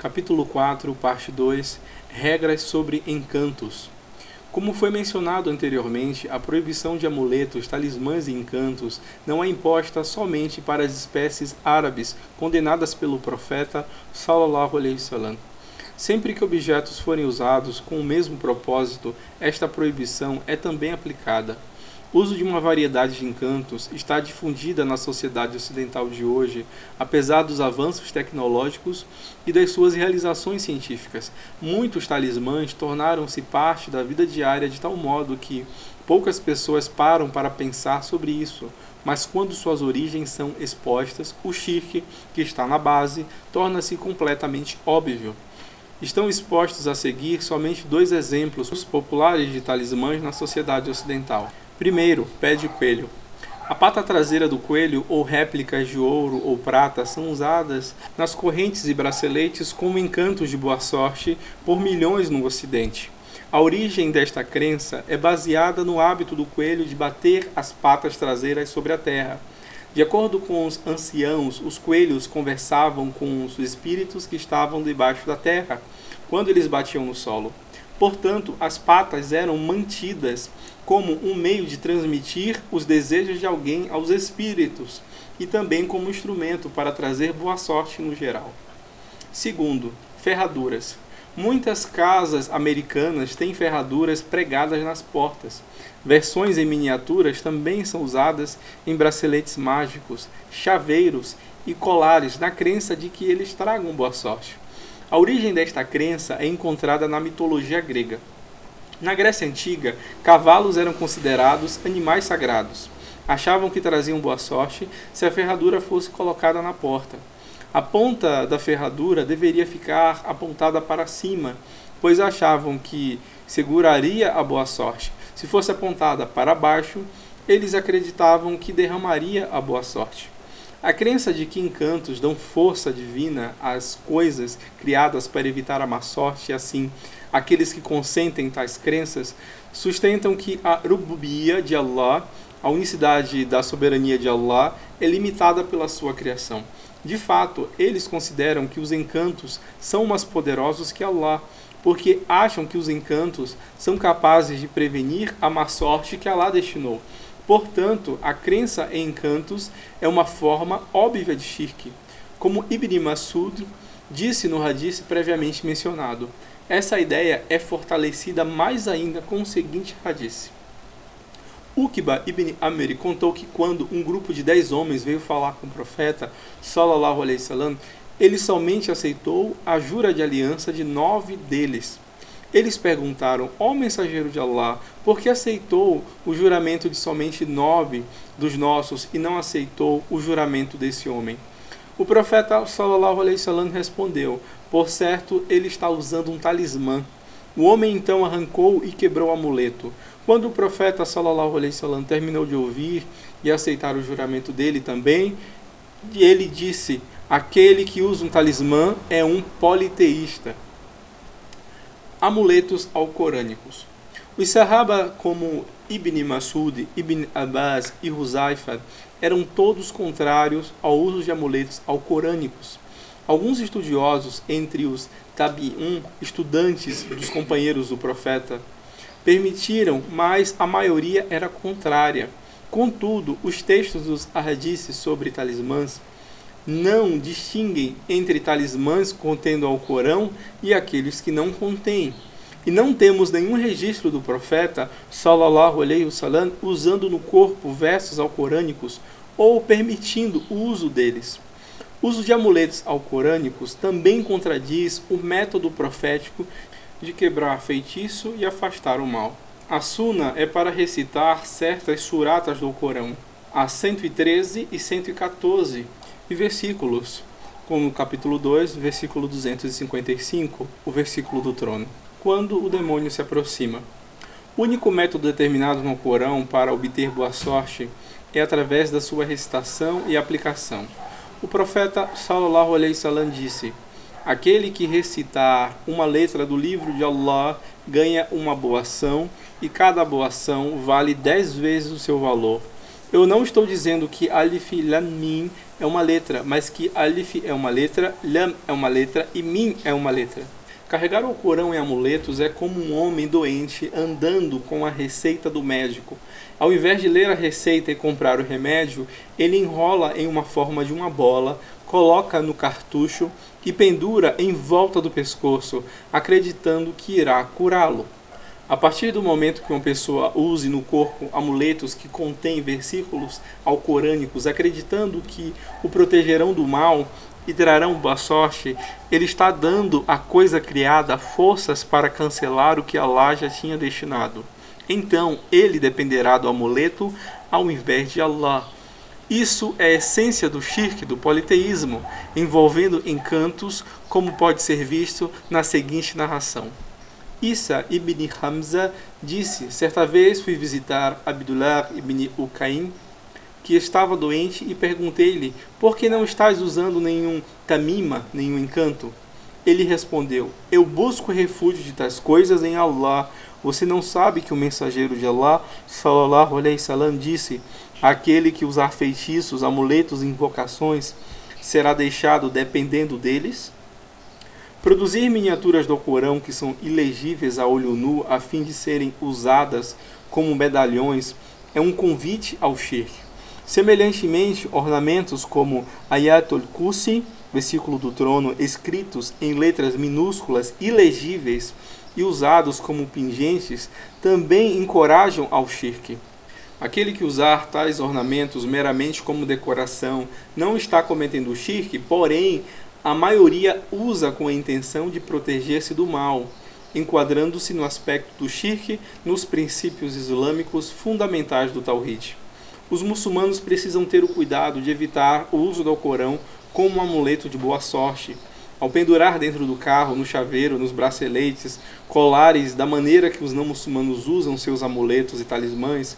Capítulo 4, parte 2 Regras sobre encantos. Como foi mencionado anteriormente, a proibição de amuletos, talismãs e encantos não é imposta somente para as espécies árabes condenadas pelo profeta Sallallahu Alaihi Wasallam. Sempre que objetos forem usados com o mesmo propósito, esta proibição é também aplicada. Uso de uma variedade de encantos está difundida na sociedade ocidental de hoje, apesar dos avanços tecnológicos e das suas realizações científicas. Muitos talismãs tornaram-se parte da vida diária de tal modo que poucas pessoas param para pensar sobre isso, mas quando suas origens são expostas, o shirk, que está na base, torna-se completamente óbvio. Estão expostos a seguir somente dois exemplos populares de talismãs na sociedade ocidental. Primeiro, pé de coelho. A pata traseira do coelho ou réplicas de ouro ou prata são usadas nas correntes e braceletes como encantos de boa sorte por milhões no Ocidente. A origem desta crença é baseada no hábito do coelho de bater as patas traseiras sobre a terra. De acordo com os anciãos, os coelhos conversavam com os espíritos que estavam debaixo da terra quando eles batiam no solo. Portanto, as patas eram mantidas como um meio de transmitir os desejos de alguém aos espíritos e também como instrumento para trazer boa sorte no geral. Segundo, ferraduras. Muitas casas americanas têm ferraduras pregadas nas portas. Versões em miniaturas também são usadas em braceletes mágicos, chaveiros e colares, na crença de que eles tragam boa sorte. A origem desta crença é encontrada na mitologia grega. Na Grécia Antiga, cavalos eram considerados animais sagrados. Achavam que traziam boa sorte se a ferradura fosse colocada na porta. A ponta da ferradura deveria ficar apontada para cima, pois achavam que seguraria a boa sorte. Se fosse apontada para baixo, eles acreditavam que derramaria a boa sorte. A crença de que encantos dão força divina às coisas criadas para evitar a má sorte, e assim, aqueles que consentem tais crenças sustentam que a rububia de Allah, a unicidade da soberania de Allah, é limitada pela sua criação. De fato, eles consideram que os encantos são mais poderosos que Allah, porque acham que os encantos são capazes de prevenir a má sorte que Allah destinou. Portanto, a crença em encantos é uma forma óbvia de shirk. Como Ibn Masud disse no hadith previamente mencionado, essa ideia é fortalecida mais ainda com o seguinte hadith. Uqba ibn Amr contou que quando um grupo de dez homens veio falar com o profeta, sallallahu alaihi wasallam, ele somente aceitou a jura de aliança de nove deles. Eles perguntaram, ó mensageiro de Allah, por que aceitou o juramento de somente nove dos nossos e não aceitou o juramento desse homem? O profeta sallallahu alaihi wasallam respondeu: Por certo, ele está usando um talismã. O homem então arrancou e quebrou o amuleto. Quando o profeta sallallahu alaihi wasallam terminou de ouvir e aceitar o juramento dele também, ele disse: Aquele que usa um talismã é um politeísta amuletos alcorânicos. Os Sahaba, como Ibn Masud, Ibn Abbas e Huzaifa, eram todos contrários ao uso de amuletos alcorânicos. Alguns estudiosos, entre os Tabi'un, estudantes dos companheiros do profeta, permitiram, mas a maioria era contrária. Contudo, os textos dos hadiths sobre talismãs não distinguem entre talismãs contendo ao Corão e aqueles que não contêm. E não temos nenhum registro do profeta sallallahu alaihi wasallam usando no corpo versos alcorânicos ou permitindo o uso deles. O uso de amuletos alcorânicos também contradiz o método profético de quebrar feitiço e afastar o mal. A suna é para recitar certas suratas do Corão, a 113 e 114, e versículos, como no capítulo 2, versículo 255, o versículo do trono. Quando o demônio se aproxima. O único método determinado no Corão para obter boa sorte é através da sua recitação e aplicação. O profeta Sallallahu Alaihi Wasallam disse: Aquele que recitar uma letra do livro de Allah ganha uma boa ação e cada boa ação vale dez vezes o seu valor. Eu não estou dizendo que Alif Lam Mim é uma letra, mas que Alif é uma letra, Lam é uma letra e Min é uma letra. Carregar o Corão em amuletos é como um homem doente andando com a receita do médico. Ao invés de ler a receita e comprar o remédio, ele enrola em uma forma de uma bola, coloca no cartucho e pendura em volta do pescoço, acreditando que irá curá-lo. A partir do momento que uma pessoa use no corpo amuletos que contêm versículos alcorânicos, acreditando que o protegerão do mal e trarão boa sorte, ele está dando à coisa criada forças para cancelar o que Allah já tinha destinado. Então ele dependerá do amuleto ao invés de Allah. Isso é a essência do shirk, do politeísmo, envolvendo encantos, como pode ser visto na seguinte narração. Isa ibn Hamza disse: Certa vez fui visitar Abdullah ibn Ukaim, que estava doente, e perguntei-lhe: Por que não estás usando nenhum tamima, nenhum encanto? Ele respondeu: Eu busco refúgio de tais coisas em Allah. Você não sabe que o mensageiro de Allah, sallallahu alaihi salam, disse: Aquele que usar feitiços, amuletos e invocações será deixado dependendo deles? Produzir miniaturas do Corão que são ilegíveis a olho nu a fim de serem usadas como medalhões é um convite ao shirk. Semelhantemente, ornamentos como Ayatul Kursi, versículo do trono, escritos em letras minúsculas ilegíveis e usados como pingentes, também encorajam ao shirk. Aquele que usar tais ornamentos meramente como decoração não está cometendo shirk, porém a maioria usa com a intenção de proteger-se do mal, enquadrando-se no aspecto do shirk nos princípios islâmicos fundamentais do Tawhid. Os muçulmanos precisam ter o cuidado de evitar o uso do Corão como um amuleto de boa sorte. Ao pendurar dentro do carro, no chaveiro, nos braceletes, colares, da maneira que os não muçulmanos usam seus amuletos e talismãs,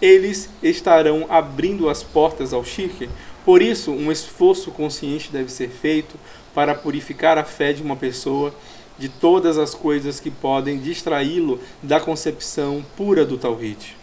eles estarão abrindo as portas ao shirk, por isso, um esforço consciente deve ser feito para purificar a fé de uma pessoa de todas as coisas que podem distraí-lo da concepção pura do Tawhid.